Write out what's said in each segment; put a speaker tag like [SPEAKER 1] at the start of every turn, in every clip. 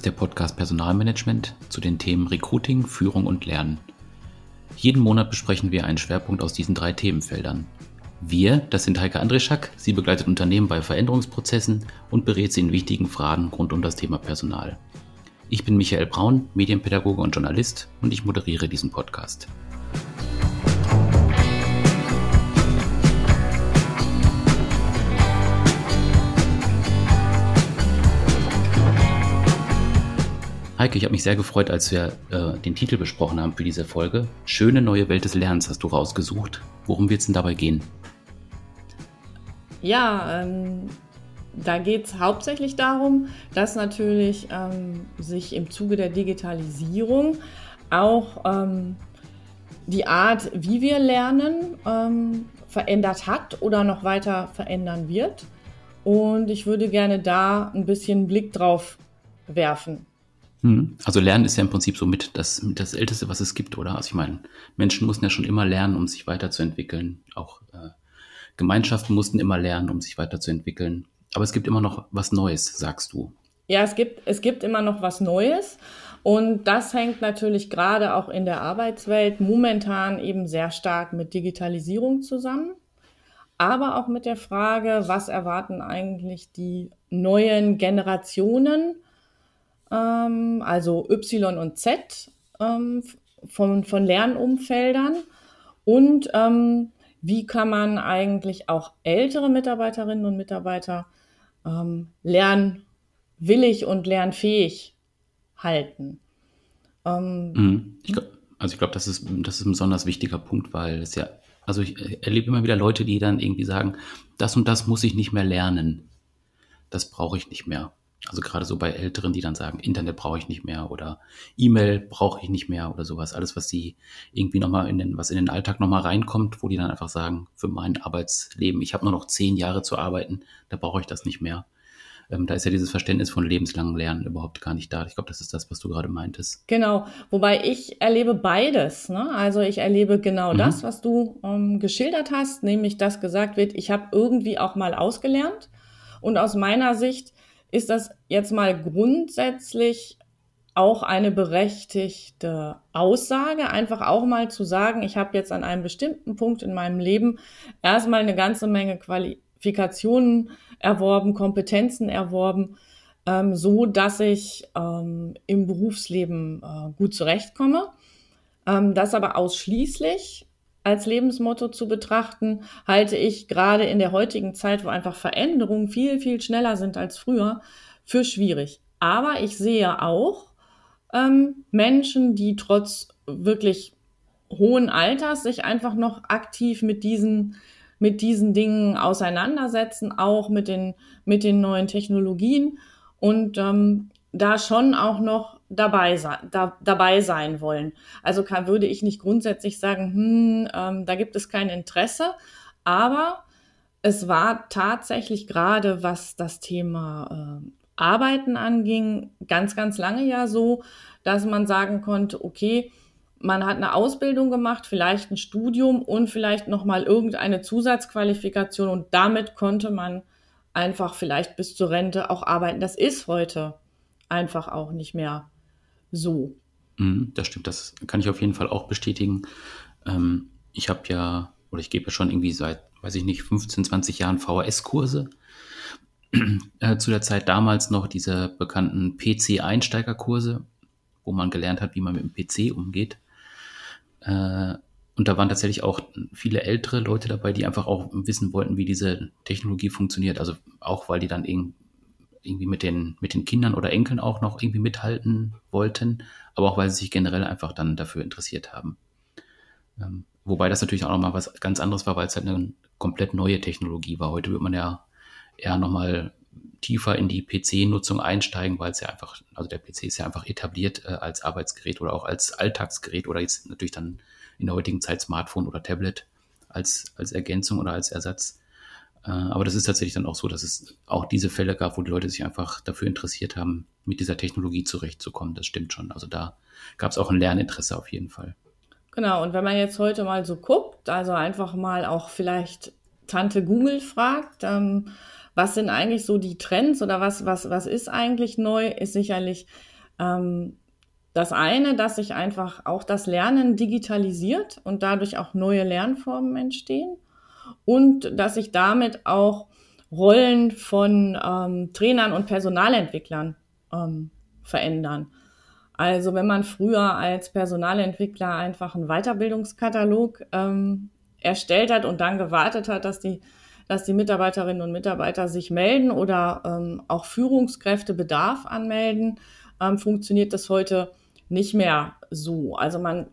[SPEAKER 1] ist der Podcast Personalmanagement zu den Themen Recruiting, Führung und Lernen. Jeden Monat besprechen wir einen Schwerpunkt aus diesen drei Themenfeldern. Wir, das sind Heike Andreschak, sie begleitet Unternehmen bei Veränderungsprozessen und berät sie in wichtigen Fragen rund um das Thema Personal. Ich bin Michael Braun, Medienpädagoge und Journalist und ich moderiere diesen Podcast. Heike, ich habe mich sehr gefreut, als wir äh, den Titel besprochen haben für diese Folge. Schöne neue Welt des Lernens hast du rausgesucht. Worum wird es denn dabei gehen?
[SPEAKER 2] Ja, ähm, da geht es hauptsächlich darum, dass natürlich ähm, sich im Zuge der Digitalisierung auch ähm, die Art, wie wir lernen, ähm, verändert hat oder noch weiter verändern wird. Und ich würde gerne da ein bisschen Blick drauf werfen.
[SPEAKER 1] Hm. Also Lernen ist ja im Prinzip so mit das, das Älteste, was es gibt, oder? Also ich meine, Menschen mussten ja schon immer lernen, um sich weiterzuentwickeln. Auch äh, Gemeinschaften mussten immer lernen, um sich weiterzuentwickeln. Aber es gibt immer noch was Neues, sagst du.
[SPEAKER 2] Ja, es gibt, es gibt immer noch was Neues. Und das hängt natürlich gerade auch in der Arbeitswelt momentan eben sehr stark mit Digitalisierung zusammen. Aber auch mit der Frage, was erwarten eigentlich die neuen Generationen ähm, also Y und Z ähm, von, von Lernumfeldern und ähm, wie kann man eigentlich auch ältere Mitarbeiterinnen und Mitarbeiter ähm, lernwillig und lernfähig halten.
[SPEAKER 1] Ähm, mhm. ich glaub, also ich glaube, das ist, das ist ein besonders wichtiger Punkt, weil es ja, also ich erlebe immer wieder Leute, die dann irgendwie sagen, das und das muss ich nicht mehr lernen. Das brauche ich nicht mehr. Also gerade so bei Älteren, die dann sagen, Internet brauche ich nicht mehr oder E-Mail brauche ich nicht mehr oder sowas. Alles, was sie irgendwie nochmal in den, was in den Alltag nochmal reinkommt, wo die dann einfach sagen, für mein Arbeitsleben, ich habe nur noch zehn Jahre zu arbeiten, da brauche ich das nicht mehr. Ähm, da ist ja dieses Verständnis von lebenslangem Lernen überhaupt gar nicht da. Ich glaube, das ist das, was du gerade meintest.
[SPEAKER 2] Genau, wobei ich erlebe beides. Ne? Also ich erlebe genau mhm. das, was du ähm, geschildert hast, nämlich dass gesagt wird, ich habe irgendwie auch mal ausgelernt. Und aus meiner Sicht ist das jetzt mal grundsätzlich auch eine berechtigte Aussage, einfach auch mal zu sagen, ich habe jetzt an einem bestimmten Punkt in meinem Leben erstmal eine ganze Menge Qualifikationen erworben, Kompetenzen erworben, ähm, so dass ich ähm, im Berufsleben äh, gut zurechtkomme. Ähm, das aber ausschließlich als Lebensmotto zu betrachten, halte ich gerade in der heutigen Zeit, wo einfach Veränderungen viel, viel schneller sind als früher, für schwierig. Aber ich sehe auch ähm, Menschen, die trotz wirklich hohen Alters sich einfach noch aktiv mit diesen mit diesen Dingen auseinandersetzen, auch mit den mit den neuen Technologien und ähm, da schon auch noch dabei sein, da, dabei sein wollen. Also kann, würde ich nicht grundsätzlich sagen, hm, ähm, da gibt es kein Interesse, aber es war tatsächlich gerade, was das Thema äh, Arbeiten anging, ganz, ganz lange ja so, dass man sagen konnte, okay, man hat eine Ausbildung gemacht, vielleicht ein Studium und vielleicht noch mal irgendeine Zusatzqualifikation und damit konnte man einfach vielleicht bis zur Rente auch arbeiten. Das ist heute einfach auch nicht mehr so.
[SPEAKER 1] Mhm, das stimmt, das kann ich auf jeden Fall auch bestätigen. Ähm, ich habe ja, oder ich gebe ja schon irgendwie seit, weiß ich nicht, 15, 20 Jahren VHS-Kurse. Äh, zu der Zeit damals noch diese bekannten PC-Einsteigerkurse, wo man gelernt hat, wie man mit dem PC umgeht. Äh, und da waren tatsächlich auch viele ältere Leute dabei, die einfach auch wissen wollten, wie diese Technologie funktioniert. Also auch, weil die dann irgendwie irgendwie mit den, mit den Kindern oder Enkeln auch noch irgendwie mithalten wollten, aber auch weil sie sich generell einfach dann dafür interessiert haben. Ähm, wobei das natürlich auch nochmal was ganz anderes war, weil es halt eine komplett neue Technologie war. Heute wird man ja eher nochmal tiefer in die PC-Nutzung einsteigen, weil es ja einfach, also der PC ist ja einfach etabliert äh, als Arbeitsgerät oder auch als Alltagsgerät oder jetzt natürlich dann in der heutigen Zeit Smartphone oder Tablet als, als Ergänzung oder als Ersatz. Äh, aber das ist tatsächlich dann auch so, dass es auch diese Fälle gab, wo die Leute sich einfach dafür interessiert haben, mit dieser Technologie zurechtzukommen. Das stimmt schon. Also da gab es auch ein Lerninteresse auf jeden Fall.
[SPEAKER 2] Genau, und wenn man jetzt heute mal so guckt, also einfach mal auch vielleicht Tante Google fragt, ähm, was sind eigentlich so die Trends oder was, was, was ist eigentlich neu, ist sicherlich Ähm, das eine, dass sich einfach auch das Lernen digitalisiert und dadurch auch neue Lernformen entstehen und dass sich damit auch Rollen von ähm, Trainern und Personalentwicklern ähm, verändern. Also wenn man früher als Personalentwickler einfach einen Weiterbildungskatalog ähm, erstellt hat und dann gewartet hat, dass die, dass die Mitarbeiterinnen und Mitarbeiter sich melden oder ähm, auch Führungskräfte Bedarf anmelden, ähm, funktioniert das heute nicht mehr so. Also man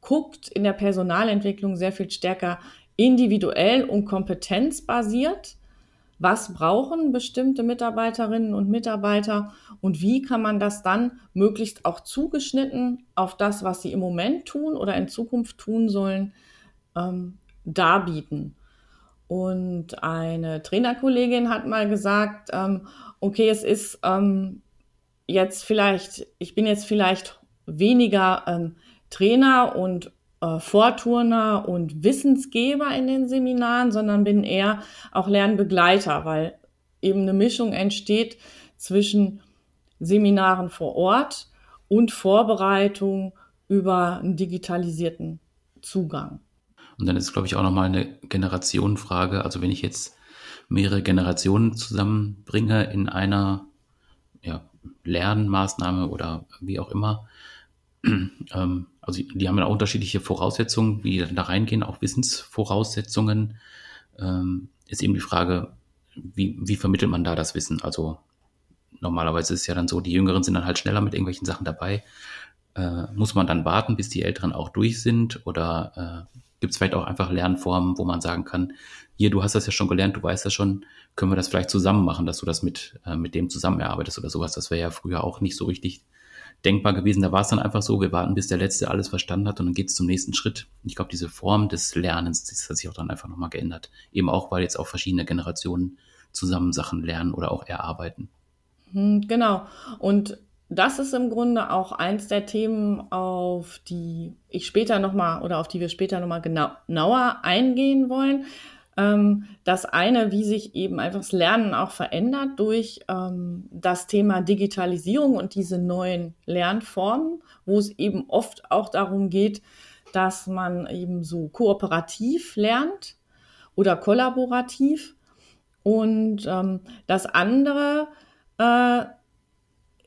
[SPEAKER 2] guckt in der Personalentwicklung sehr viel stärker individuell und kompetenzbasiert. Was brauchen bestimmte Mitarbeiterinnen und Mitarbeiter und wie kann man das dann möglichst auch zugeschnitten auf das, was sie im Moment tun oder in Zukunft tun sollen, ähm, darbieten? Und eine Trainerkollegin hat mal gesagt, ähm, okay, es ist ähm, jetzt vielleicht, ich bin jetzt vielleicht weniger ähm, Trainer und äh, Vorturner und Wissensgeber in den Seminaren, sondern bin eher auch Lernbegleiter, weil eben eine Mischung entsteht zwischen Seminaren vor Ort und Vorbereitung über einen digitalisierten Zugang.
[SPEAKER 1] Und dann ist, glaube ich, auch nochmal eine Generationenfrage. Also wenn ich jetzt mehrere Generationen zusammenbringe in einer ja, Lernmaßnahme oder wie auch immer, ähm, also die haben ja auch unterschiedliche Voraussetzungen, wie die da reingehen, auch Wissensvoraussetzungen. Ähm, ist eben die Frage, wie, wie vermittelt man da das Wissen? Also normalerweise ist es ja dann so, die Jüngeren sind dann halt schneller mit irgendwelchen Sachen dabei. Äh, muss man dann warten, bis die Älteren auch durch sind? Oder äh, gibt es vielleicht auch einfach Lernformen, wo man sagen kann, hier, du hast das ja schon gelernt, du weißt das schon, können wir das vielleicht zusammen machen, dass du das mit, äh, mit dem zusammen erarbeitest oder sowas. Das wäre ja früher auch nicht so richtig denkbar gewesen. Da war es dann einfach so, wir warten, bis der Letzte alles verstanden hat und dann geht es zum nächsten Schritt. Ich glaube, diese Form des Lernens, das hat sich auch dann einfach nochmal geändert. Eben auch, weil jetzt auch verschiedene Generationen zusammen Sachen lernen oder auch erarbeiten.
[SPEAKER 2] Hm, genau. Und das ist im Grunde auch eins der Themen, auf die ich später nochmal oder auf die wir später nochmal genau, genauer eingehen wollen. Ähm, das eine, wie sich eben einfach das Lernen auch verändert durch ähm, das Thema Digitalisierung und diese neuen Lernformen, wo es eben oft auch darum geht, dass man eben so kooperativ lernt oder kollaborativ. Und ähm, das andere äh,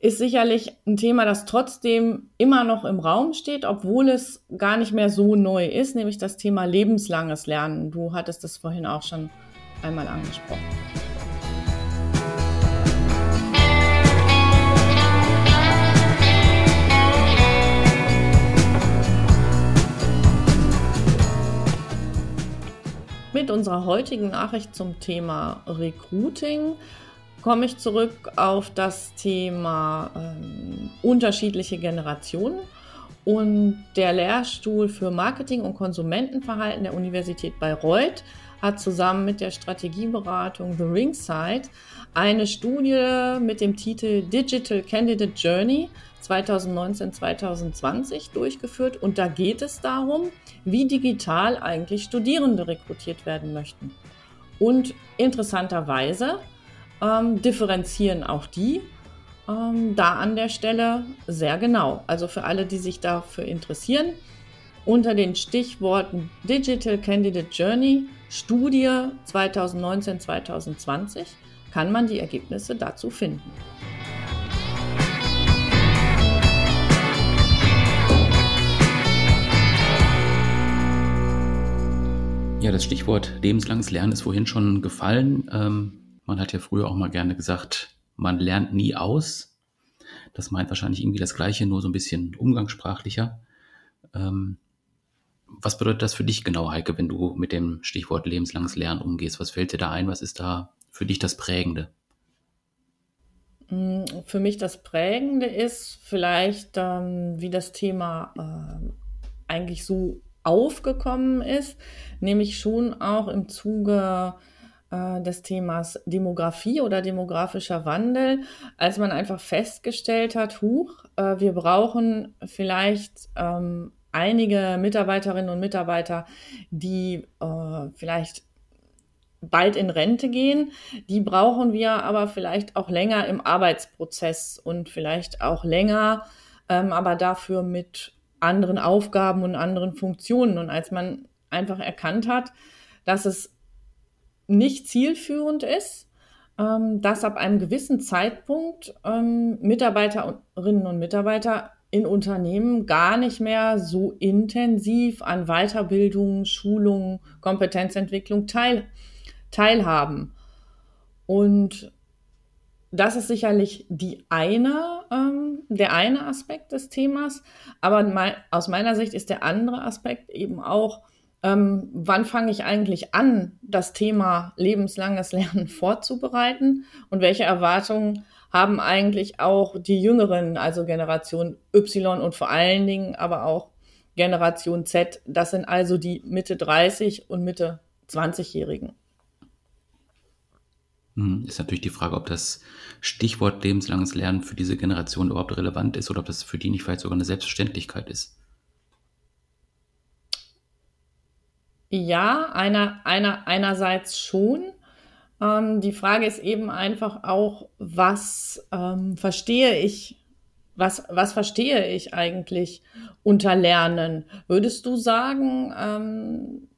[SPEAKER 2] ist sicherlich ein Thema, das trotzdem immer noch im Raum steht, obwohl es gar nicht mehr so neu ist, nämlich das Thema lebenslanges Lernen. Du hattest das vorhin auch schon einmal angesprochen. Mit unserer heutigen Nachricht zum Thema Recruiting komme ich zurück auf das Thema ähm, unterschiedliche Generationen. Und der Lehrstuhl für Marketing und Konsumentenverhalten der Universität Bayreuth hat zusammen mit der Strategieberatung The Ringside eine Studie mit dem Titel Digital Candidate Journey 2019-2020 durchgeführt. Und da geht es darum, wie digital eigentlich Studierende rekrutiert werden möchten. Und interessanterweise ähm, differenzieren auch die ähm, da an der Stelle sehr genau. Also für alle, die sich dafür interessieren, unter den Stichworten Digital Candidate Journey Studie 2019-2020 kann man die Ergebnisse dazu finden.
[SPEAKER 1] Ja, das Stichwort lebenslanges Lernen ist vorhin schon gefallen. Ähm, man hat ja früher auch mal gerne gesagt, man lernt nie aus. Das meint wahrscheinlich irgendwie das Gleiche, nur so ein bisschen umgangssprachlicher. Ähm, was bedeutet das für dich genau, Heike, wenn du mit dem Stichwort lebenslanges Lernen umgehst? Was fällt dir da ein? Was ist da für dich das Prägende?
[SPEAKER 2] Mm, für mich das Prägende ist vielleicht, ähm, wie das Thema äh, eigentlich so aufgekommen ist, nämlich schon auch im Zuge äh, des Themas Demografie oder demografischer Wandel, als man einfach festgestellt hat, huch, äh, wir brauchen vielleicht ähm, einige Mitarbeiterinnen und Mitarbeiter, die äh, vielleicht bald in Rente gehen. Die brauchen wir aber vielleicht auch länger im Arbeitsprozess und vielleicht auch länger, ähm, aber dafür mit anderen Aufgaben und anderen Funktionen. Und als man einfach erkannt hat, dass es nicht zielführend ist, ähm, dass ab einem gewissen Zeitpunkt ähm, Mitarbeiterinnen und Mitarbeiter in Unternehmen gar nicht mehr so intensiv an Weiterbildung, Schulung, Kompetenzentwicklung teil, teilhaben. Und das ist sicherlich die eine, ähm, der eine Aspekt des Themas. Aber mein, aus meiner Sicht ist der andere Aspekt eben auch, ähm, wann fange ich eigentlich an, das Thema lebenslanges Lernen vorzubereiten und welche Erwartungen haben eigentlich auch die Jüngeren, also Generation Y und vor allen Dingen aber auch Generation Z. Das sind also die Mitte 30 und Mitte 20-Jährigen.
[SPEAKER 1] Hm, ist natürlich die Frage, ob das Stichwort lebenslanges Lernen für diese Generation überhaupt relevant ist oder ob das für die nicht vielleicht sogar eine Selbstverständlichkeit ist.
[SPEAKER 2] Ja, einer, einer, einerseits schon. Ähm, die Frage ist eben einfach auch, was ähm, verstehe ich, was, was verstehe ich eigentlich unter Lernen? Würdest du sagen, ähm,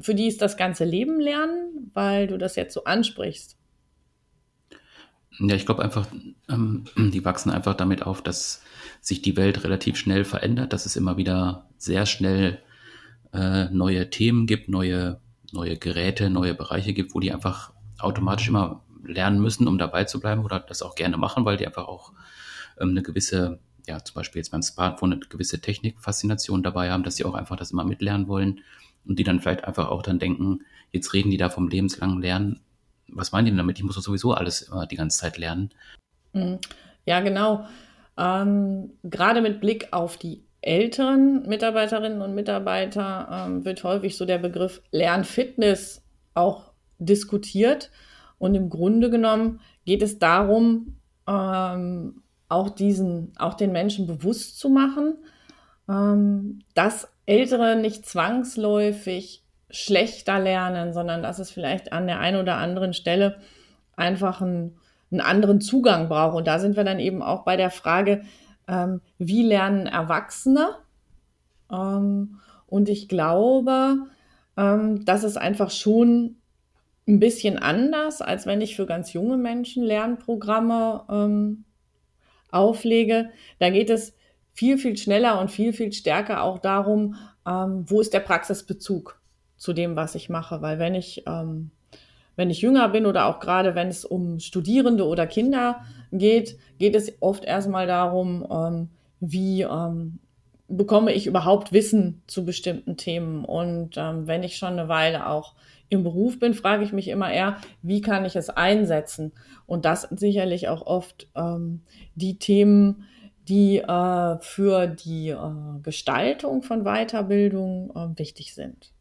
[SPEAKER 2] für die ist das ganze Leben Lernen, weil du das jetzt so ansprichst?
[SPEAKER 1] Ja, ich glaube einfach, ähm, die wachsen einfach damit auf, dass sich die Welt relativ schnell verändert, dass es immer wieder sehr schnell äh, neue Themen gibt, neue, neue Geräte, neue Bereiche gibt, wo die einfach automatisch immer lernen müssen, um dabei zu bleiben oder das auch gerne machen, weil die einfach auch ähm, eine gewisse, ja, zum Beispiel jetzt beim Smartphone eine gewisse Technikfaszination dabei haben, dass sie auch einfach das immer mitlernen wollen und die dann vielleicht einfach auch dann denken, jetzt reden die da vom lebenslangen Lernen was meinen die denn damit? Ich muss doch sowieso alles immer die ganze Zeit lernen.
[SPEAKER 2] Mhm. Ja, genau. Ähm, gerade mit Blick auf die älteren Mitarbeiterinnen und Mitarbeiter ähm, wird häufig so der Begriff Lernfitness auch diskutiert. Und im Grunde genommen geht es darum, ähm, auch diesen, auch den Menschen bewusst zu machen, ähm, dass Ältere nicht zwangsläufig schlechter lernen, sondern dass es vielleicht an der einen oder anderen Stelle einfach einen, einen anderen Zugang braucht. Und da sind wir dann eben auch bei der Frage, ähm, wie lernen Erwachsene? Ähm, und ich glaube, ähm, das ist einfach schon ein bisschen anders, als wenn ich für ganz junge Menschen Lernprogramme ähm, auflege. Da geht es viel, viel schneller und viel, viel stärker auch darum, ähm, wo ist der Praxisbezug zu dem, was ich mache. Weil wenn ich, ähm, wenn ich jünger bin oder auch gerade wenn es um Studierende oder Kinder geht, geht es oft erstmal darum, ähm, wie ähm, bekomme ich überhaupt Wissen zu bestimmten Themen. Und ähm, wenn ich schon eine Weile auch im Beruf bin, frage ich mich immer eher, wie kann ich es einsetzen? Und das sind sicherlich auch oft ähm, die Themen, die äh, für die äh, Gestaltung von Weiterbildung äh, wichtig sind.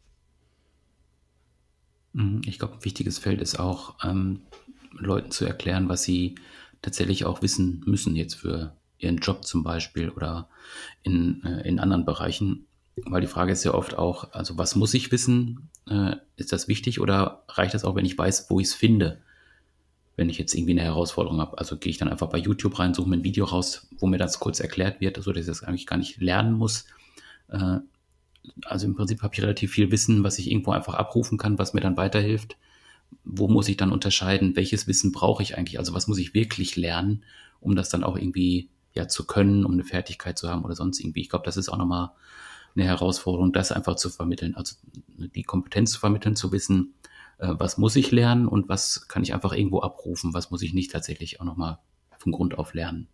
[SPEAKER 1] Mhm, ich glaube, ein wichtiges Feld ist auch, ähm, Leuten zu erklären, was sie tatsächlich auch wissen müssen jetzt für ihren Job zum Beispiel oder in, äh, in anderen Bereichen. Weil die Frage ist ja oft auch, also was muss ich wissen? Äh, ist das wichtig oder reicht das auch, wenn ich weiß, wo ich es finde? Wenn ich jetzt irgendwie eine Herausforderung habe. Also gehe ich dann einfach bei YouTube rein, suche mir ein Video raus, wo mir das kurz erklärt wird, sodass ich das eigentlich gar nicht lernen muss. Äh, also im Prinzip habe ich relativ viel Wissen, was ich irgendwo einfach abrufen kann, was mir dann weiterhilft. Wo muss ich dann unterscheiden, welches Wissen brauche ich eigentlich? Also was muss ich wirklich lernen, um das dann auch irgendwie ja zu können, um eine Fertigkeit zu haben oder sonst irgendwie. Ich glaube, das ist auch nochmal eine Herausforderung, das einfach zu vermitteln. Also die Kompetenz zu vermitteln, zu wissen, äh, was muss ich lernen und was kann ich einfach irgendwo abrufen, was muss ich nicht tatsächlich auch nochmal von Grund auf lernen.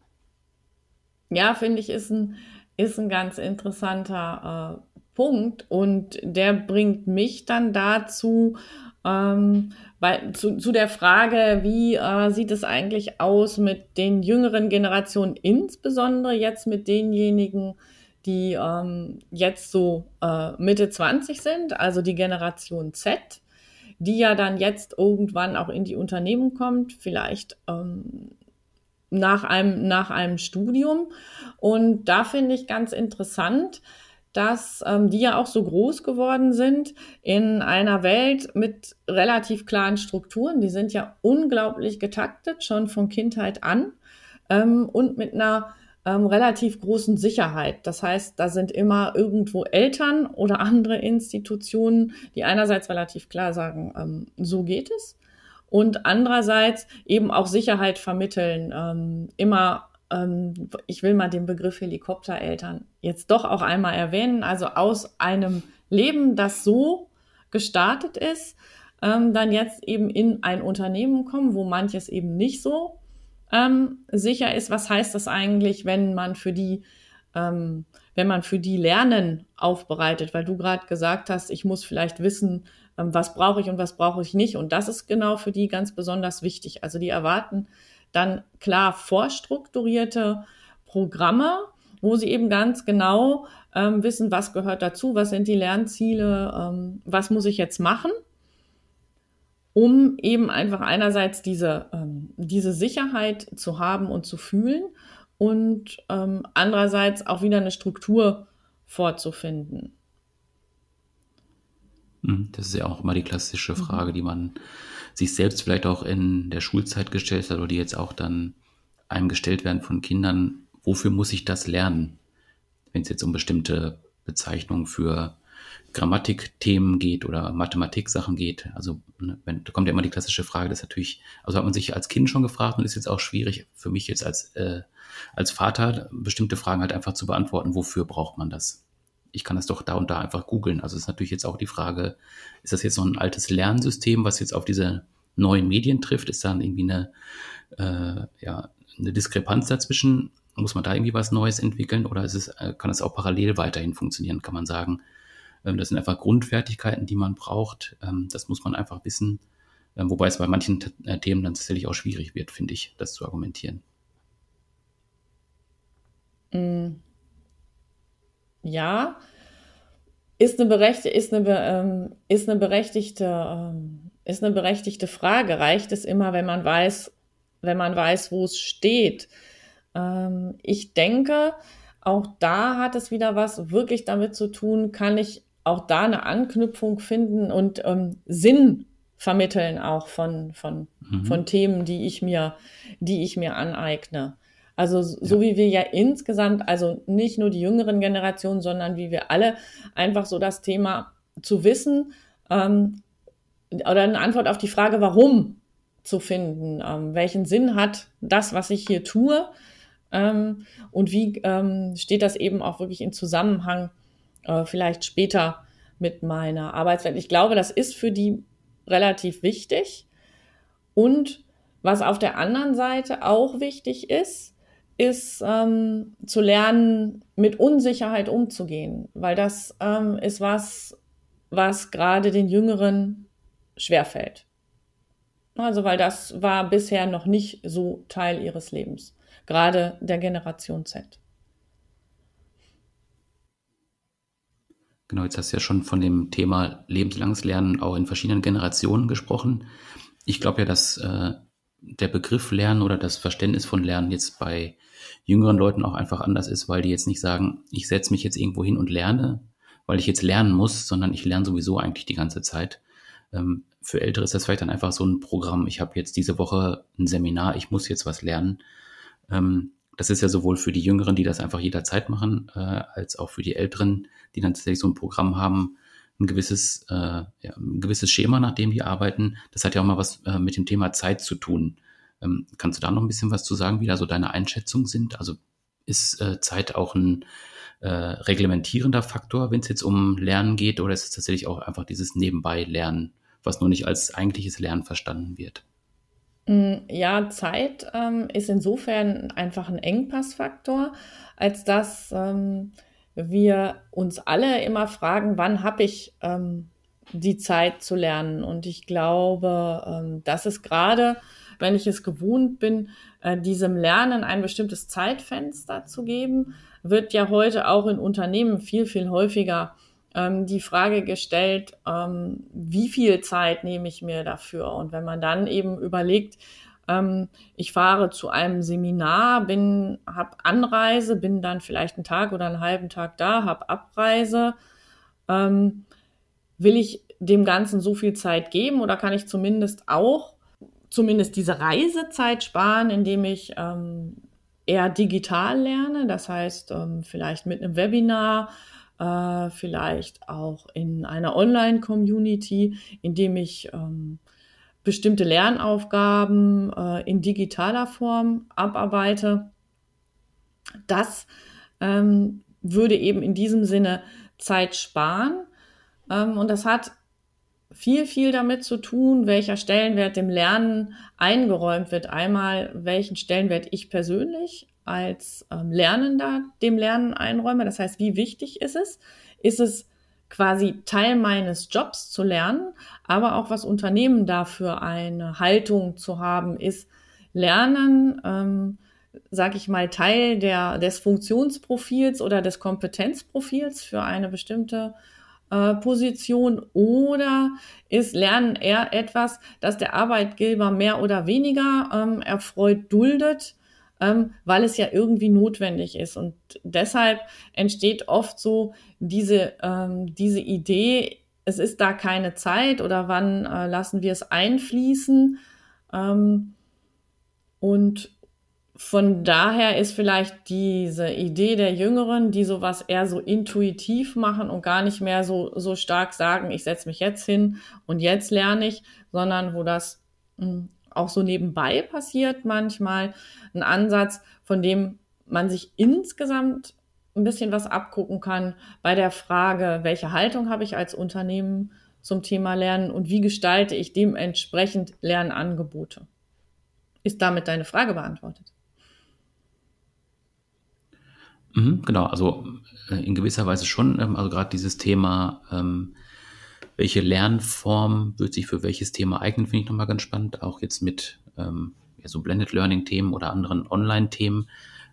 [SPEAKER 2] Ja, finde ich, ist ein, ist ein ganz interessanter äh, Punkt und der bringt mich dann dazu, ähm, bei, zu, zu der Frage, wie äh, sieht es eigentlich aus mit den jüngeren Generationen, insbesondere jetzt mit denjenigen, die ähm, jetzt so äh, Mitte 20 sind, also die Generation Z, die ja dann jetzt irgendwann auch in die Unternehmen kommt, vielleicht ähm, nach, einem, nach einem Studium. Und da finde ich ganz interessant, dass ähm, die ja auch so groß geworden sind in einer Welt mit relativ klaren Strukturen. Die sind ja unglaublich getaktet, schon von Kindheit an ähm, und mit einer ähm, relativ großen Sicherheit. Das heißt, da sind immer irgendwo Eltern oder andere Institutionen, die einerseits relativ klar sagen, ähm, so geht es. Und andererseits eben auch Sicherheit vermitteln, ähm, immer ähm, ich will mal den Begriff Helikoptereltern jetzt doch auch einmal erwähnen, also aus einem Leben, das so gestartet ist, ähm, dann jetzt eben in ein Unternehmen kommen, wo manches eben nicht so ähm, sicher ist. Was heißt das eigentlich, wenn man für die, ähm, wenn man für die Lernen aufbereitet? Weil du gerade gesagt hast, ich muss vielleicht wissen, was brauche ich und was brauche ich nicht. Und das ist genau für die ganz besonders wichtig. Also die erwarten dann klar vorstrukturierte Programme, wo sie eben ganz genau ähm, wissen, was gehört dazu, was sind die Lernziele, ähm, was muss ich jetzt machen um eben einfach einerseits diese, ähm, diese Sicherheit zu haben und zu fühlen und ähm, andererseits auch wieder eine Struktur vorzufinden.
[SPEAKER 1] Hm, das ist ja auch immer die klassische mhm. Frage, die man sich selbst vielleicht auch in der Schulzeit gestellt hat oder die jetzt auch dann einem gestellt werden von Kindern. Wofür muss ich das lernen? Wenn es jetzt um bestimmte Bezeichnungen für Grammatikthemen geht oder Mathematik-Sachen geht. Also ne, wenn, da kommt ja immer die klassische Frage, das ist natürlich, also hat man sich als Kind schon gefragt und ist jetzt auch schwierig für mich jetzt als, äh, als Vater bestimmte Fragen halt einfach zu beantworten, wofür braucht man das? Ich kann das doch da und da einfach googeln. Also ist natürlich jetzt auch die Frage, ist das jetzt noch ein altes Lernsystem, was jetzt auf diese neuen Medien trifft? Ist da irgendwie eine, äh, ja, eine Diskrepanz dazwischen? Muss man da irgendwie was Neues entwickeln oder ist es, äh, kann es auch parallel weiterhin funktionieren? Kann man sagen, ähm, das sind einfach Grundfertigkeiten, die man braucht. Ähm, das muss man einfach wissen. Ähm, wobei es bei manchen äh, Themen dann tatsächlich auch schwierig wird, finde ich, das zu argumentieren.
[SPEAKER 2] Mm. Ja, ist eine, berechtigte, ist eine, ist eine berechtigte, ist eine berechtigte Frage. Reicht es immer, wenn man weiß, wenn man weiß, wo es steht? ich denke, auch da hat es wieder was wirklich damit zu tun, kann ich auch da eine Anknüpfung finden und ähm, Sinn vermitteln auch von, von, mhm. von Themen, die ich mir, die ich mir aneigne. Also so wie wir ja insgesamt, also nicht nur die jüngeren Generationen, sondern wie wir alle einfach so das Thema zu wissen ähm, oder eine Antwort auf die Frage, warum zu finden, ähm, welchen Sinn hat das, was ich hier tue ähm, und wie ähm, steht das eben auch wirklich in Zusammenhang äh, vielleicht später mit meiner Arbeitswelt. Ich glaube, das ist für die relativ wichtig. Und was auf der anderen Seite auch wichtig ist, ist ähm, zu lernen, mit Unsicherheit umzugehen, weil das ähm, ist was, was gerade den Jüngeren schwerfällt. Also, weil das war bisher noch nicht so Teil ihres Lebens, gerade der Generation Z.
[SPEAKER 1] Genau, jetzt hast du ja schon von dem Thema lebenslanges Lernen auch in verschiedenen Generationen gesprochen. Ich glaube ja, dass äh, der Begriff Lernen oder das Verständnis von Lernen jetzt bei jüngeren Leuten auch einfach anders ist, weil die jetzt nicht sagen, ich setze mich jetzt irgendwo hin und lerne, weil ich jetzt lernen muss, sondern ich lerne sowieso eigentlich die ganze Zeit. Ähm, für Ältere ist das vielleicht dann einfach so ein Programm. Ich habe jetzt diese Woche ein Seminar, ich muss jetzt was lernen. Ähm, das ist ja sowohl für die Jüngeren, die das einfach jederzeit machen, äh, als auch für die Älteren, die dann tatsächlich so ein Programm haben, ein gewisses, äh, ja, ein gewisses Schema, nach dem die arbeiten. Das hat ja auch mal was äh, mit dem Thema Zeit zu tun. Ähm, kannst du da noch ein bisschen was zu sagen, wie da so deine Einschätzungen sind? Also ist äh, Zeit auch ein äh, reglementierender Faktor, wenn es jetzt um Lernen geht, oder ist es tatsächlich auch einfach dieses Nebenbei-Lernen, was nur nicht als eigentliches Lernen verstanden wird?
[SPEAKER 2] Mm, ja, Zeit ähm, ist insofern einfach ein Engpassfaktor, als dass ähm, wir uns alle immer fragen, wann habe ich ähm, die Zeit zu lernen. Und ich glaube, ähm, das ist gerade, wenn ich es gewohnt bin, äh, diesem Lernen ein bestimmtes Zeitfenster zu geben, wird ja heute auch in Unternehmen viel, viel häufiger ähm, die Frage gestellt, ähm, wie viel Zeit nehme ich mir dafür? Und wenn man dann eben überlegt, ähm, ich fahre zu einem Seminar, bin, habe Anreise, bin dann vielleicht einen Tag oder einen halben Tag da, habe Abreise. Ähm, will ich dem Ganzen so viel Zeit geben oder kann ich zumindest auch zumindest diese Reisezeit sparen, indem ich ähm, eher digital lerne, das heißt ähm, vielleicht mit einem Webinar, äh, vielleicht auch in einer Online-Community, indem ich ähm, bestimmte Lernaufgaben äh, in digitaler Form abarbeite. Das ähm, würde eben in diesem Sinne Zeit sparen. Ähm, und das hat viel, viel damit zu tun, welcher Stellenwert dem Lernen eingeräumt wird. Einmal, welchen Stellenwert ich persönlich als ähm, Lernender dem Lernen einräume. Das heißt, wie wichtig ist es? Ist es quasi Teil meines Jobs zu lernen, aber auch was Unternehmen dafür eine Haltung zu haben, ist Lernen, ähm, sag ich mal, Teil der, des Funktionsprofils oder des Kompetenzprofils für eine bestimmte äh, Position oder ist Lernen eher etwas, das der Arbeitgeber mehr oder weniger ähm, erfreut duldet, ähm, weil es ja irgendwie notwendig ist. Und deshalb entsteht oft so diese, ähm, diese Idee, es ist da keine Zeit oder wann äh, lassen wir es einfließen. Ähm, und von daher ist vielleicht diese Idee der Jüngeren, die sowas eher so intuitiv machen und gar nicht mehr so, so stark sagen, ich setze mich jetzt hin und jetzt lerne ich, sondern wo das hm, auch so nebenbei passiert manchmal, ein Ansatz, von dem man sich insgesamt ein bisschen was abgucken kann bei der Frage, welche Haltung habe ich als Unternehmen zum Thema Lernen und wie gestalte ich dementsprechend Lernangebote. Ist damit deine Frage beantwortet?
[SPEAKER 1] Mhm, genau, also äh, in gewisser Weise schon. Ähm, also gerade dieses Thema, ähm, welche Lernform wird sich für welches Thema eignen, finde ich nochmal ganz spannend. Auch jetzt mit ähm, ja, so Blended Learning-Themen oder anderen Online-Themen.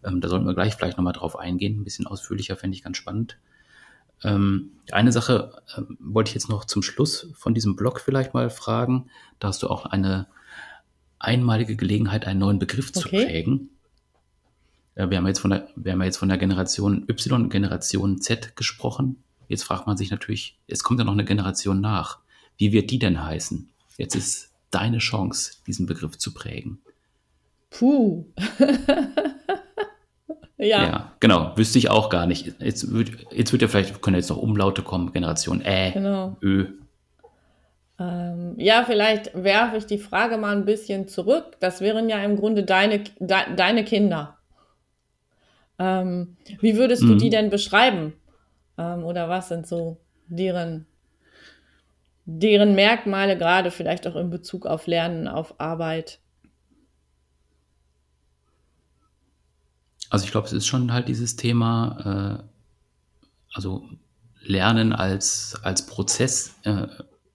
[SPEAKER 1] Ähm, da sollten wir gleich vielleicht nochmal drauf eingehen. Ein bisschen ausführlicher fände ich ganz spannend. Ähm, eine Sache äh, wollte ich jetzt noch zum Schluss von diesem Blog vielleicht mal fragen. Da hast du auch eine einmalige Gelegenheit, einen neuen Begriff okay. zu prägen. Äh, wir haben jetzt von der, wir haben jetzt von der Generation Y, Generation Z gesprochen. Jetzt fragt man sich natürlich, es kommt ja noch eine Generation nach. Wie wird die denn heißen? Jetzt ist deine Chance, diesen Begriff zu prägen.
[SPEAKER 2] Puh.
[SPEAKER 1] ja. ja. genau. Wüsste ich auch gar nicht. Jetzt wird, jetzt wird ja vielleicht, können jetzt noch Umlaute kommen, Generation Ä, genau. Ö.
[SPEAKER 2] Ähm, ja, vielleicht werfe ich die Frage mal ein bisschen zurück. Das wären ja im Grunde deine, de, deine Kinder. Ähm, wie würdest du mhm. die denn beschreiben? Ähm, oder was sind so deren, deren Merkmale, gerade vielleicht auch in Bezug auf Lernen, auf Arbeit?
[SPEAKER 1] Also ich glaube, es ist schon halt dieses Thema, äh, also Lernen als, als Prozess, äh,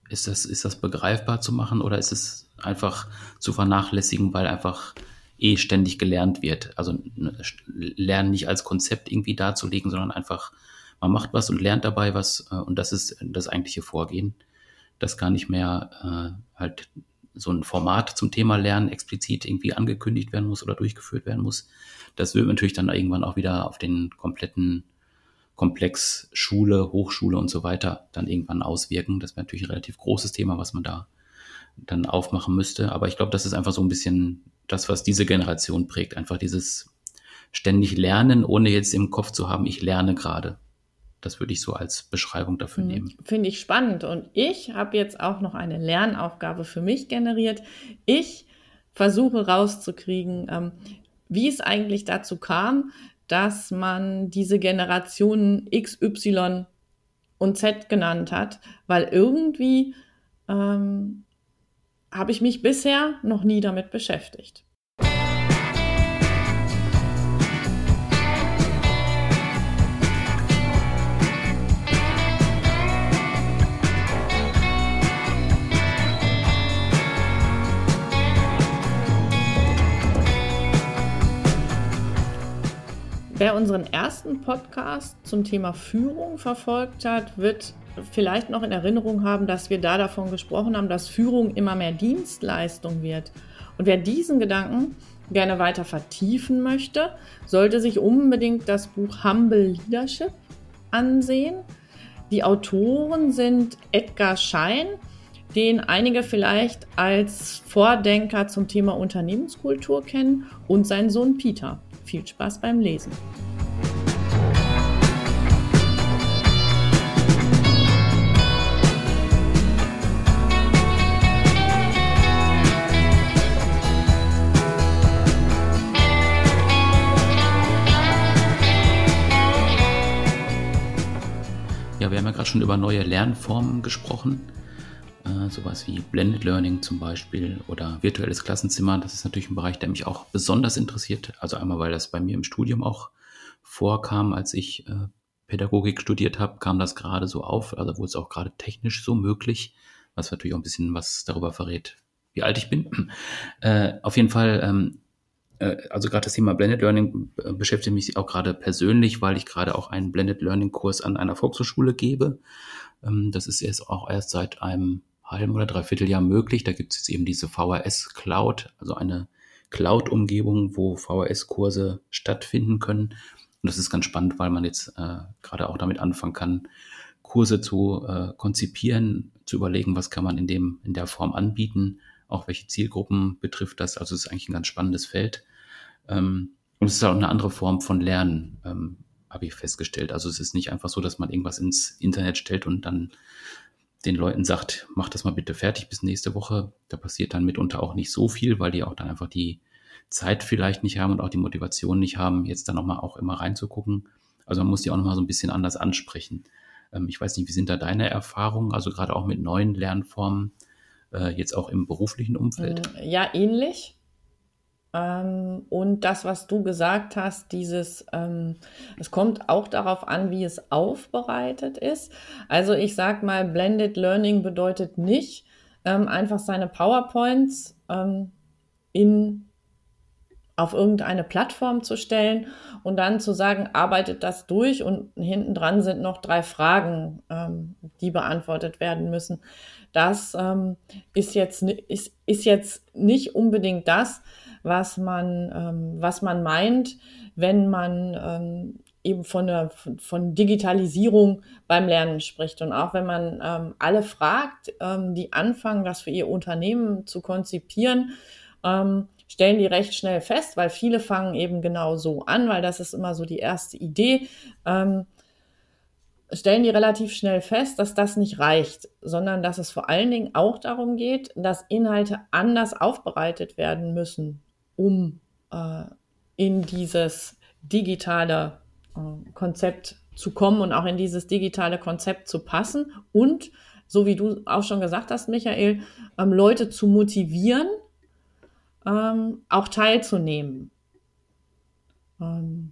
[SPEAKER 1] ist, das, ist das begreifbar zu machen oder ist es einfach zu vernachlässigen, weil einfach eh ständig gelernt wird. Also ne, Lernen nicht als Konzept irgendwie darzulegen, sondern einfach, man macht was und lernt dabei was äh, und das ist das eigentliche Vorgehen. Das gar nicht mehr äh, halt so ein Format zum Thema Lernen explizit irgendwie angekündigt werden muss oder durchgeführt werden muss. Das wird natürlich dann irgendwann auch wieder auf den kompletten Komplex Schule, Hochschule und so weiter dann irgendwann auswirken. Das wäre natürlich ein relativ großes Thema, was man da dann aufmachen müsste. Aber ich glaube, das ist einfach so ein bisschen das, was diese Generation prägt. Einfach dieses ständig Lernen, ohne jetzt im Kopf zu haben, ich lerne gerade. Das würde ich so als Beschreibung dafür hm, nehmen.
[SPEAKER 2] Finde ich spannend. Und ich habe jetzt auch noch eine Lernaufgabe für mich generiert. Ich versuche rauszukriegen, ähm, wie es eigentlich dazu kam, dass man diese Generationen X, Y und Z genannt hat, weil irgendwie ähm, habe ich mich bisher noch nie damit beschäftigt. Wer unseren ersten Podcast zum Thema Führung verfolgt hat, wird vielleicht noch in Erinnerung haben, dass wir da davon gesprochen haben, dass Führung immer mehr Dienstleistung wird Und wer diesen Gedanken gerne weiter vertiefen möchte, sollte sich unbedingt das Buch Humble Leadership ansehen. Die Autoren sind Edgar Schein, den einige vielleicht als Vordenker zum Thema Unternehmenskultur kennen, und sein Sohn Peter. Viel Spaß beim Lesen.
[SPEAKER 1] Gerade schon über neue Lernformen gesprochen. Äh, sowas wie Blended Learning zum Beispiel oder virtuelles Klassenzimmer. Das ist natürlich ein Bereich, der mich auch besonders interessiert. Also einmal, weil das bei mir im Studium auch vorkam, als ich äh, Pädagogik studiert habe, kam das gerade so auf. Also wurde es auch gerade technisch so möglich, was natürlich auch ein bisschen was darüber verrät, wie alt ich bin. Äh, auf jeden Fall ähm, äh, also gerade das Thema Blended Learning äh, beschäftigt mich auch gerade persönlich, weil ich gerade auch einen Blended Learning Kurs an einer Volkshochschule gebe. Ähm, das ist jetzt auch erst seit einem halben oder dreiviertel Jahr möglich. Da gibt es jetzt eben diese VHS Cloud, also eine Cloud-Umgebung, wo VHS-Kurse stattfinden können. Und das ist ganz spannend, weil man jetzt äh, gerade auch damit anfangen kann, Kurse zu äh, konzipieren, zu überlegen, was kann man in dem in der Form anbieten, auch welche Zielgruppen betrifft das. Also es ist eigentlich ein ganz spannendes Feld. Ähm, und es ist auch eine andere Form von Lernen, ähm, habe ich festgestellt. Also es ist nicht einfach so, dass man irgendwas ins Internet stellt und dann den Leuten sagt, mach das mal bitte fertig bis nächste Woche. Da passiert dann mitunter auch nicht so viel, weil die auch dann einfach die Zeit vielleicht nicht haben und auch die Motivation nicht haben, jetzt dann nochmal auch immer reinzugucken. Also man muss die auch nochmal so ein bisschen anders ansprechen. Ähm, ich weiß nicht, wie sind da deine Erfahrungen, also gerade auch mit neuen Lernformen, äh, jetzt auch im beruflichen Umfeld?
[SPEAKER 2] Ja, ähnlich. Ähm, und das, was du gesagt hast, dieses, ähm, es kommt auch darauf an, wie es aufbereitet ist. Also ich sag mal, Blended Learning bedeutet nicht, ähm, einfach seine PowerPoints ähm, in auf irgendeine Plattform zu stellen und dann zu sagen, arbeitet das durch und hinten dran sind noch drei Fragen, ähm, die beantwortet werden müssen. Das ähm, ist, jetzt, ist, ist jetzt nicht unbedingt das, was man, ähm, was man meint, wenn man ähm, eben von, der, von Digitalisierung beim Lernen spricht. Und auch wenn man ähm, alle fragt, ähm, die anfangen, das für ihr Unternehmen zu konzipieren, ähm, stellen die recht schnell fest, weil viele fangen eben genau so an, weil das ist immer so die erste Idee. Ähm, stellen die relativ schnell fest, dass das nicht reicht, sondern dass es vor allen Dingen auch darum geht, dass Inhalte anders aufbereitet werden müssen um äh, in dieses digitale äh, Konzept zu kommen und auch in dieses digitale Konzept zu passen und, so wie du auch schon gesagt hast, Michael, ähm, Leute zu motivieren, ähm, auch teilzunehmen. Ähm,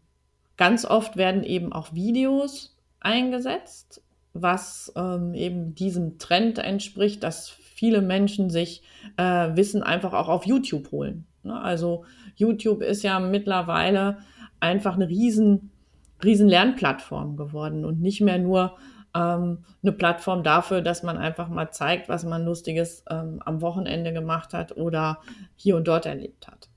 [SPEAKER 2] ganz oft werden eben auch Videos eingesetzt, was ähm, eben diesem Trend entspricht, dass viele Menschen sich äh, Wissen einfach auch auf YouTube holen. Ne? Also YouTube ist ja mittlerweile einfach eine riesen, riesen Lernplattform geworden und nicht mehr nur ähm, eine Plattform dafür, dass man einfach mal zeigt, was man Lustiges ähm, am Wochenende gemacht hat oder hier und dort erlebt hat.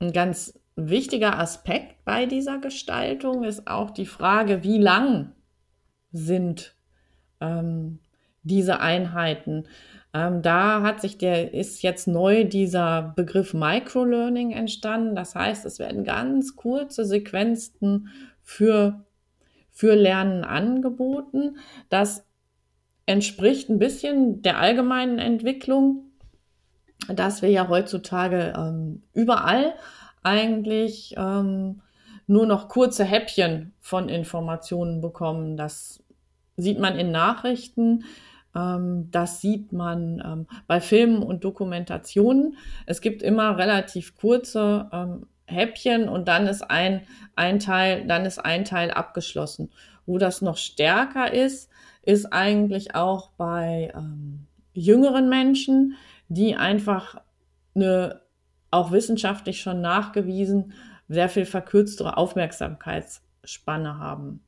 [SPEAKER 2] Ein ganz wichtiger Aspekt bei dieser Gestaltung ist auch die Frage, wie lang sind ähm, diese Einheiten. Ähm, da hat sich der, ist jetzt neu dieser Begriff Microlearning entstanden. Das heißt, es werden ganz kurze Sequenzen für, für Lernen angeboten. Das entspricht ein bisschen der allgemeinen Entwicklung, dass wir ja heutzutage ähm, überall eigentlich ähm, nur noch kurze Häppchen von Informationen bekommen. Das sieht man in Nachrichten. Ähm, das sieht man ähm, bei Filmen und Dokumentationen. Es gibt immer relativ kurze ähm, Häppchen und dann ist ein, ein Teil, dann ist ein Teil abgeschlossen. Wo das noch stärker ist, ist eigentlich auch bei ähm, jüngeren Menschen, die einfach eine auch wissenschaftlich schon nachgewiesen sehr viel verkürztere Aufmerksamkeitsspanne haben.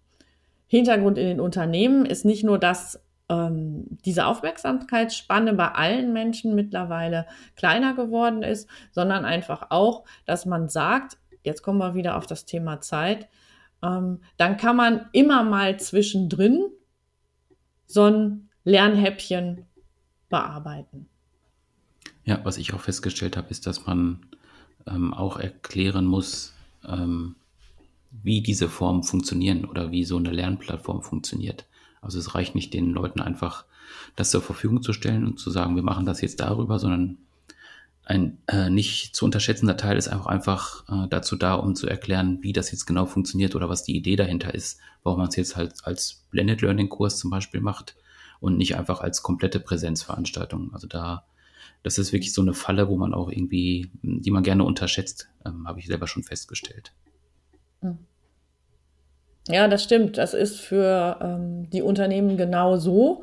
[SPEAKER 2] Hintergrund in den Unternehmen ist nicht nur das, ähm, diese Aufmerksamkeitsspanne bei allen Menschen mittlerweile kleiner geworden ist, sondern einfach auch, dass man sagt, jetzt kommen wir wieder auf das Thema Zeit, ähm, dann kann man immer mal zwischendrin so ein Lernhäppchen bearbeiten.
[SPEAKER 1] Ja, was ich auch festgestellt habe, ist, dass man ähm, auch erklären muss, ähm, wie diese Formen funktionieren oder wie so eine Lernplattform funktioniert. Also es reicht nicht den Leuten einfach das zur Verfügung zu stellen und zu sagen, wir machen das jetzt darüber, sondern ein äh, nicht zu unterschätzender Teil ist einfach einfach äh, dazu da, um zu erklären, wie das jetzt genau funktioniert oder was die Idee dahinter ist, warum man es jetzt halt als Blended Learning Kurs zum Beispiel macht und nicht einfach als komplette Präsenzveranstaltung. Also da, das ist wirklich so eine Falle, wo man auch irgendwie, die man gerne unterschätzt, ähm, habe ich selber schon festgestellt.
[SPEAKER 2] Hm. Ja, das stimmt. Das ist für ähm, die Unternehmen genau so.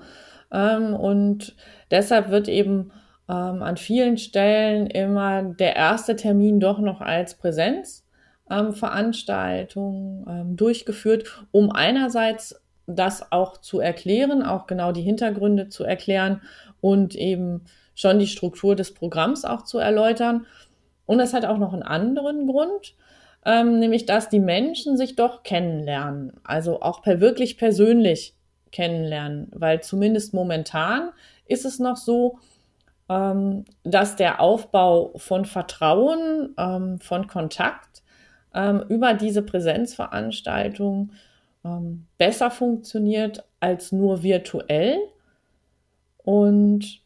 [SPEAKER 2] Ähm, und deshalb wird eben ähm, an vielen Stellen immer der erste Termin doch noch als Präsenzveranstaltung ähm, durchgeführt, um einerseits das auch zu erklären, auch genau die Hintergründe zu erklären und eben schon die Struktur des Programms auch zu erläutern. Und es hat auch noch einen anderen Grund, ähm, nämlich dass die Menschen sich doch kennenlernen, also auch per wirklich persönlich kennenlernen, weil zumindest momentan ist es noch so, ähm, dass der Aufbau von Vertrauen, ähm, von Kontakt ähm, über diese Präsenzveranstaltung ähm, besser funktioniert als nur virtuell. Und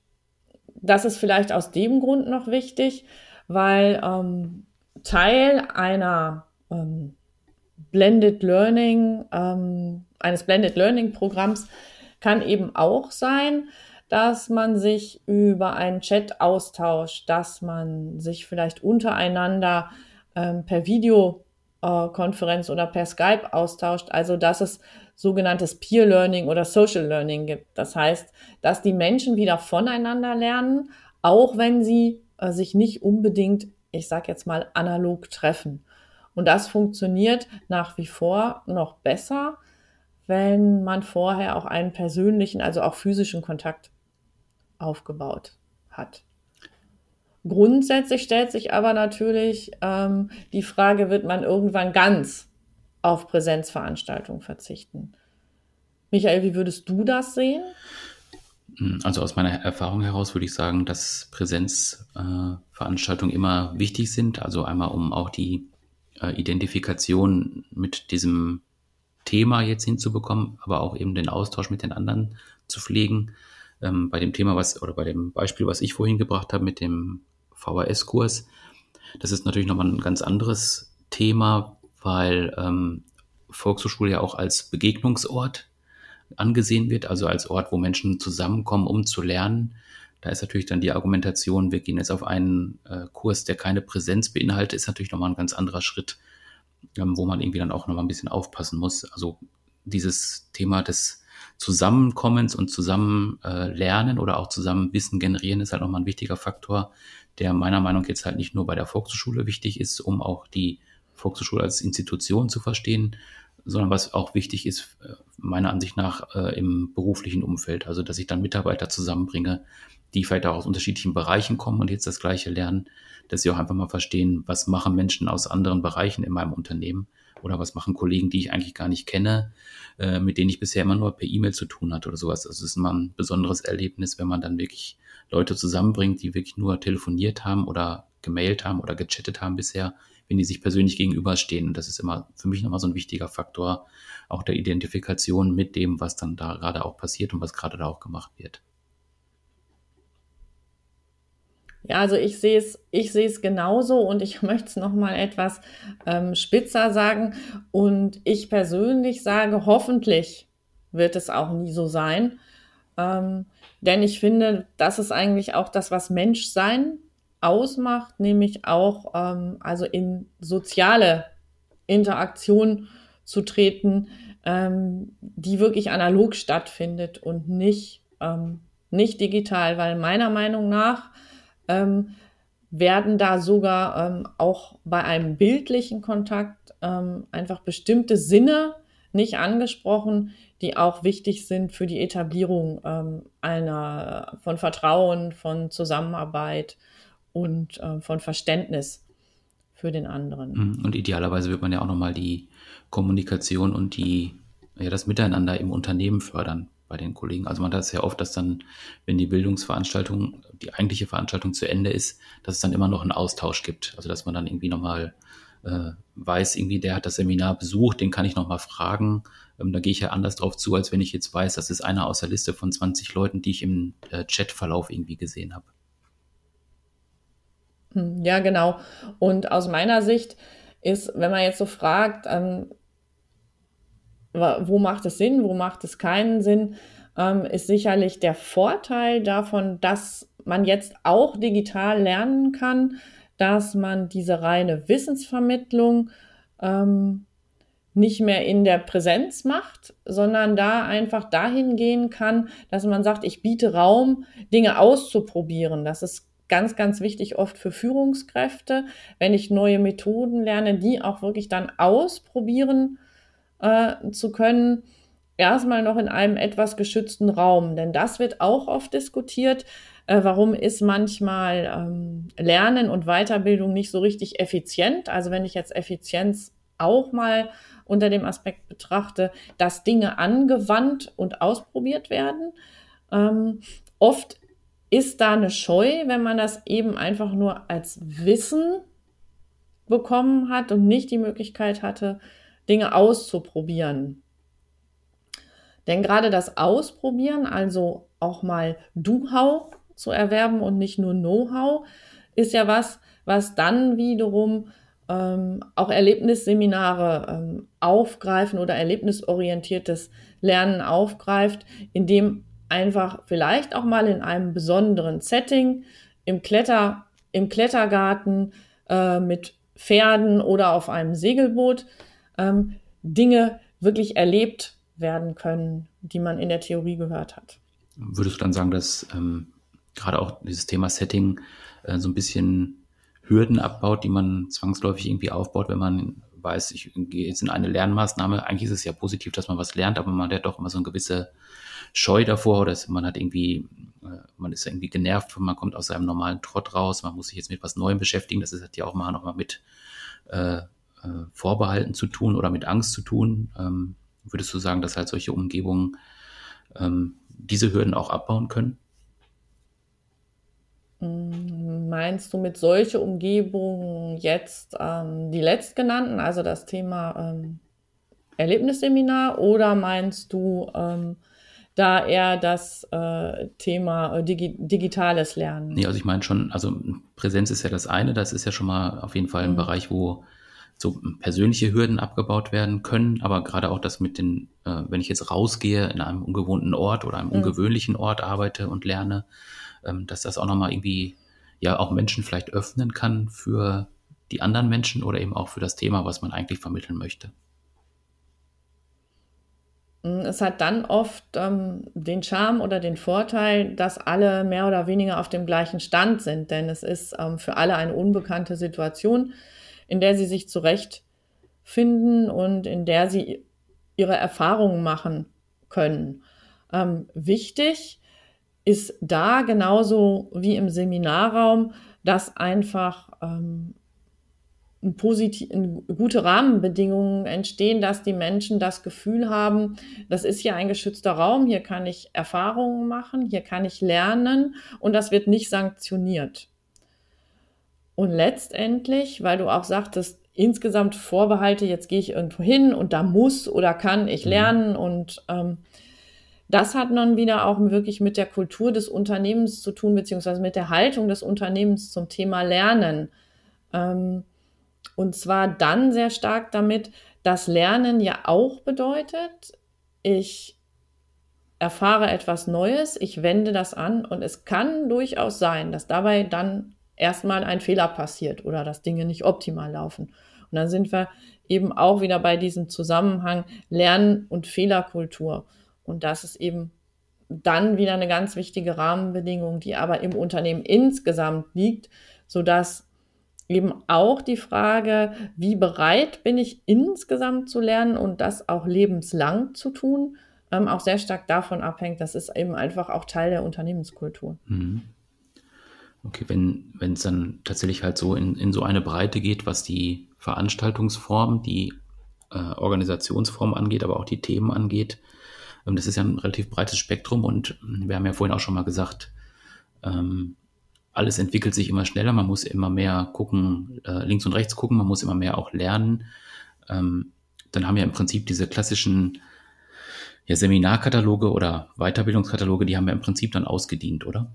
[SPEAKER 2] das ist vielleicht aus dem Grund noch wichtig, weil ähm, Teil einer ähm, Blended Learning, ähm, eines Blended Learning Programms kann eben auch sein, dass man sich über einen Chat austauscht, dass man sich vielleicht untereinander ähm, per Videokonferenz äh, oder per Skype austauscht, also dass es sogenanntes Peer Learning oder Social Learning gibt. Das heißt, dass die Menschen wieder voneinander lernen, auch wenn sie äh, sich nicht unbedingt, ich sage jetzt mal, analog treffen. Und das funktioniert nach wie vor noch besser, wenn man vorher auch einen persönlichen, also auch physischen Kontakt aufgebaut hat. Grundsätzlich stellt sich aber natürlich ähm, die Frage, wird man irgendwann ganz auf Präsenzveranstaltungen verzichten? Michael, wie würdest du das sehen?
[SPEAKER 1] Also aus meiner Erfahrung heraus würde ich sagen, dass Präsenzveranstaltungen äh, immer wichtig sind. Also einmal, um auch die äh, Identifikation mit diesem Thema jetzt hinzubekommen, aber auch eben den Austausch mit den anderen zu pflegen ähm, bei dem Thema, was oder bei dem Beispiel, was ich vorhin gebracht habe mit dem VHS-Kurs, das ist natürlich nochmal ein ganz anderes Thema, weil ähm, Volkshochschule ja auch als Begegnungsort angesehen wird, also als Ort, wo Menschen zusammenkommen, um zu lernen. Da ist natürlich dann die Argumentation, wir gehen jetzt auf einen äh, Kurs, der keine Präsenz beinhaltet, ist natürlich nochmal ein ganz anderer Schritt, ähm, wo man irgendwie dann auch nochmal ein bisschen aufpassen muss. Also dieses Thema des Zusammenkommens und zusammen äh, oder auch zusammen Wissen generieren ist halt nochmal ein wichtiger Faktor, der meiner Meinung nach jetzt halt nicht nur bei der Volkshochschule wichtig ist, um auch die Volkshochschule als Institution zu verstehen, sondern was auch wichtig ist, äh, meiner Ansicht nach, äh, im beruflichen Umfeld. Also, dass ich dann Mitarbeiter zusammenbringe, die vielleicht auch aus unterschiedlichen Bereichen kommen und jetzt das Gleiche lernen, dass sie auch einfach mal verstehen, was machen Menschen aus anderen Bereichen in meinem Unternehmen oder was machen Kollegen, die ich eigentlich gar nicht kenne, äh, mit denen ich bisher immer nur per E-Mail zu tun hatte oder sowas. Also es ist immer ein besonderes Erlebnis, wenn man dann wirklich Leute zusammenbringt, die wirklich nur telefoniert haben oder gemailt haben oder gechattet haben bisher, wenn die sich persönlich gegenüberstehen. Und das ist immer für mich nochmal so ein wichtiger Faktor auch der Identifikation mit dem, was dann da gerade auch passiert und was gerade da auch gemacht wird.
[SPEAKER 2] Ja, also ich sehe es, ich sehe es genauso und ich möchte es nochmal etwas ähm, spitzer sagen. Und ich persönlich sage, hoffentlich wird es auch nie so sein. Ähm, denn ich finde, das ist eigentlich auch das, was Menschsein ausmacht, nämlich auch ähm, also in soziale Interaktion zu treten, ähm, die wirklich analog stattfindet und nicht, ähm, nicht digital, weil meiner Meinung nach ähm, werden da sogar ähm, auch bei einem bildlichen Kontakt ähm, einfach bestimmte Sinne nicht angesprochen, die auch wichtig sind für die Etablierung ähm, einer von Vertrauen, von Zusammenarbeit und äh, von Verständnis für den anderen.
[SPEAKER 1] Mhm. Und idealerweise wird man ja auch nochmal die Kommunikation und die, ja, das Miteinander im Unternehmen fördern bei den Kollegen. Also man hat es ja oft, dass dann, wenn die Bildungsveranstaltung, die eigentliche Veranstaltung zu Ende ist, dass es dann immer noch einen Austausch gibt. Also dass man dann irgendwie nochmal äh, weiß, irgendwie der hat das Seminar besucht, den kann ich nochmal fragen. Ähm, da gehe ich ja anders drauf zu, als wenn ich jetzt weiß, das ist einer aus der Liste von 20 Leuten, die ich im äh, Chatverlauf irgendwie gesehen habe.
[SPEAKER 2] Hm, ja, genau. Und aus meiner Sicht ist, wenn man jetzt so fragt, ähm, wo macht es Sinn, wo macht es keinen Sinn, ähm, ist sicherlich der Vorteil davon, dass man jetzt auch digital lernen kann, dass man diese reine Wissensvermittlung ähm, nicht mehr in der Präsenz macht, sondern da einfach dahin gehen kann, dass man sagt, ich biete Raum, Dinge auszuprobieren. Das ist ganz, ganz wichtig oft für Führungskräfte, wenn ich neue Methoden lerne, die auch wirklich dann ausprobieren äh, zu können. Erstmal noch in einem etwas geschützten Raum, denn das wird auch oft diskutiert. Äh, warum ist manchmal ähm, Lernen und Weiterbildung nicht so richtig effizient? Also wenn ich jetzt Effizienz auch mal unter dem Aspekt betrachte, dass Dinge angewandt und ausprobiert werden. Ähm, oft ist da eine Scheu, wenn man das eben einfach nur als Wissen bekommen hat und nicht die Möglichkeit hatte, Dinge auszuprobieren. Denn gerade das Ausprobieren, also auch mal Do-How zu erwerben und nicht nur Know-how, ist ja was, was dann wiederum ähm, auch Erlebnisseminare ähm, aufgreifen oder erlebnisorientiertes Lernen aufgreift, indem einfach vielleicht auch mal in einem besonderen Setting im Kletter, im Klettergarten äh, mit Pferden oder auf einem Segelboot ähm, Dinge wirklich erlebt werden können, die man in der Theorie gehört hat.
[SPEAKER 1] Würdest du dann sagen, dass ähm, gerade auch dieses Thema Setting äh, so ein bisschen Hürden abbaut, die man zwangsläufig irgendwie aufbaut, wenn man weiß, ich gehe jetzt in eine Lernmaßnahme. Eigentlich ist es ja positiv, dass man was lernt, aber man hat doch immer so eine gewisse Scheu davor oder man hat irgendwie, äh, man ist irgendwie genervt, man kommt aus seinem normalen Trott raus, man muss sich jetzt mit was Neuem beschäftigen. Das hat ja auch mal nochmal mit äh, äh, Vorbehalten zu tun oder mit Angst zu tun. Ähm, würdest du sagen, dass halt solche Umgebungen ähm, diese Hürden auch abbauen können?
[SPEAKER 2] Meinst du mit solche Umgebungen jetzt ähm, die letztgenannten, also das Thema ähm, Erlebnisseminar, oder meinst du ähm, da eher das äh, Thema äh, Digi digitales Lernen?
[SPEAKER 1] Nee, also ich meine schon, also Präsenz ist ja das eine, das ist ja schon mal auf jeden Fall ein mhm. Bereich, wo so persönliche Hürden abgebaut werden können, aber gerade auch das mit den, äh, wenn ich jetzt rausgehe in einem ungewohnten Ort oder einem mhm. ungewöhnlichen Ort arbeite und lerne, dass das auch nochmal irgendwie ja auch Menschen vielleicht öffnen kann für die anderen Menschen oder eben auch für das Thema, was man eigentlich vermitteln möchte.
[SPEAKER 2] Mm, es hat dann oft ähm, den Charme oder den Vorteil, dass alle mehr oder weniger auf dem gleichen Stand sind, denn es ist ähm, für alle eine unbekannte Situation, in der sie sich zurechtfinden und in der sie ihre Erfahrungen machen können. Ähm, wichtig ist da genauso wie im Seminarraum, dass einfach ähm, positiv, gute Rahmenbedingungen entstehen, dass die Menschen das Gefühl haben, das ist hier ein geschützter Raum, hier kann ich Erfahrungen machen, hier kann ich lernen und das wird nicht sanktioniert. Und letztendlich, weil du auch sagtest, insgesamt Vorbehalte, jetzt gehe ich irgendwo hin und da muss oder kann ich mhm. lernen und ähm, das hat dann wieder auch wirklich mit der Kultur des Unternehmens zu tun, beziehungsweise mit der Haltung des Unternehmens zum Thema Lernen. Ähm, und zwar dann sehr stark damit, dass Lernen ja auch bedeutet, ich erfahre etwas Neues, ich wende das an und es kann durchaus sein, dass dabei dann erstmal ein Fehler passiert oder dass Dinge nicht optimal laufen. Und dann sind wir eben auch wieder bei diesem Zusammenhang Lernen und Fehlerkultur. Und das ist eben dann wieder eine ganz wichtige Rahmenbedingung, die aber im Unternehmen insgesamt liegt, sodass eben auch die Frage, wie bereit bin ich insgesamt zu lernen und das auch lebenslang zu tun, ähm, auch sehr stark davon abhängt. Das ist eben einfach auch Teil der Unternehmenskultur. Mhm.
[SPEAKER 1] Okay, wenn es dann tatsächlich halt so in, in so eine Breite geht, was die Veranstaltungsform, die äh, Organisationsform angeht, aber auch die Themen angeht, das ist ja ein relativ breites Spektrum und wir haben ja vorhin auch schon mal gesagt, ähm, alles entwickelt sich immer schneller, man muss immer mehr gucken, äh, links und rechts gucken, man muss immer mehr auch lernen. Ähm, dann haben wir im Prinzip diese klassischen Seminarkataloge oder Weiterbildungskataloge, die haben wir im Prinzip dann ausgedient, oder?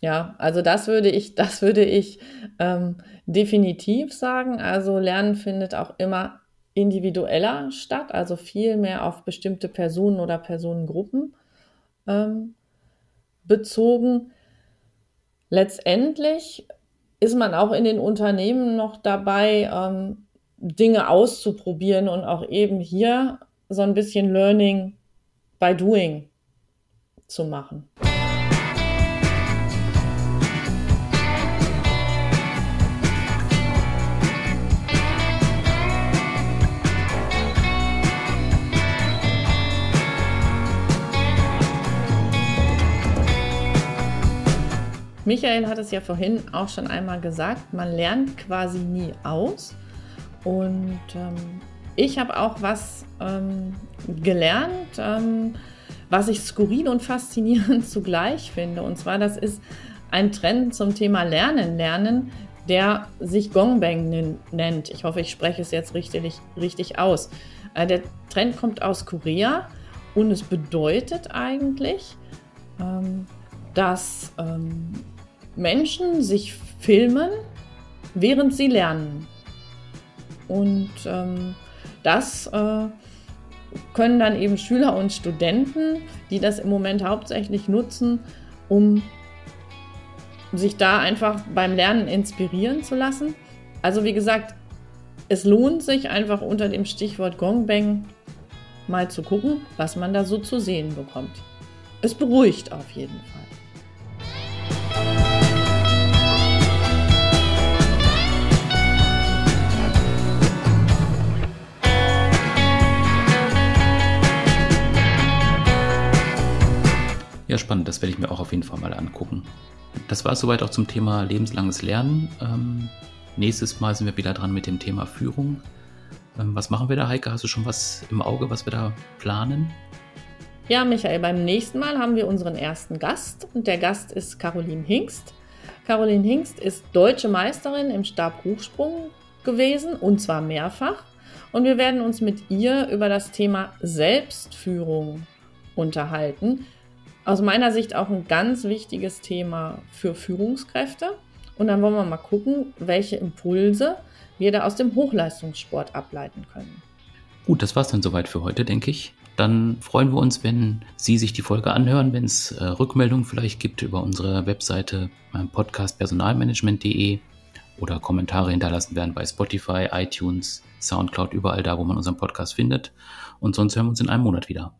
[SPEAKER 2] Ja, also das würde ich, das würde ich ähm, definitiv sagen. Also Lernen findet auch immer individueller statt, also viel mehr auf bestimmte Personen oder Personengruppen ähm, bezogen. Letztendlich ist man auch in den Unternehmen noch dabei, ähm, Dinge auszuprobieren und auch eben hier so ein bisschen Learning by Doing zu machen. Michael hat es ja vorhin auch schon einmal gesagt, man lernt quasi nie aus. Und ähm, ich habe auch was ähm, gelernt, ähm, was ich skurril und faszinierend zugleich finde. Und zwar, das ist ein Trend zum Thema Lernen, Lernen, der sich Gongbang nennt. Ich hoffe, ich spreche es jetzt richtig, richtig aus. Äh, der Trend kommt aus Korea und es bedeutet eigentlich, ähm, dass ähm, Menschen sich filmen, während sie lernen. Und ähm, das äh, können dann eben Schüler und Studenten, die das im Moment hauptsächlich nutzen, um sich da einfach beim Lernen inspirieren zu lassen. Also wie gesagt, es lohnt sich einfach unter dem Stichwort Gongbang mal zu gucken, was man da so zu sehen bekommt. Es beruhigt auf jeden Fall.
[SPEAKER 1] Ja, spannend, das werde ich mir auch auf jeden Fall mal angucken. Das war es soweit auch zum Thema lebenslanges Lernen. Ähm, nächstes Mal sind wir wieder dran mit dem Thema Führung. Ähm, was machen wir da, Heike? Hast du schon was im Auge, was wir da planen?
[SPEAKER 2] Ja, Michael, beim nächsten Mal haben wir unseren ersten Gast und der Gast ist Caroline Hingst. Caroline Hingst ist deutsche Meisterin im Stabhochsprung gewesen und zwar mehrfach. Und wir werden uns mit ihr über das Thema Selbstführung unterhalten aus meiner Sicht auch ein ganz wichtiges Thema für Führungskräfte. Und dann wollen wir mal gucken, welche Impulse wir da aus dem Hochleistungssport ableiten können.
[SPEAKER 1] Gut, das war's dann soweit für heute, denke ich. Dann freuen wir uns, wenn Sie sich die Folge anhören, wenn es äh, Rückmeldungen vielleicht gibt über unsere Webseite äh, podcastpersonalmanagement.de oder Kommentare hinterlassen werden bei Spotify, iTunes, Soundcloud, überall da, wo man unseren Podcast findet. Und sonst hören wir uns in einem Monat wieder.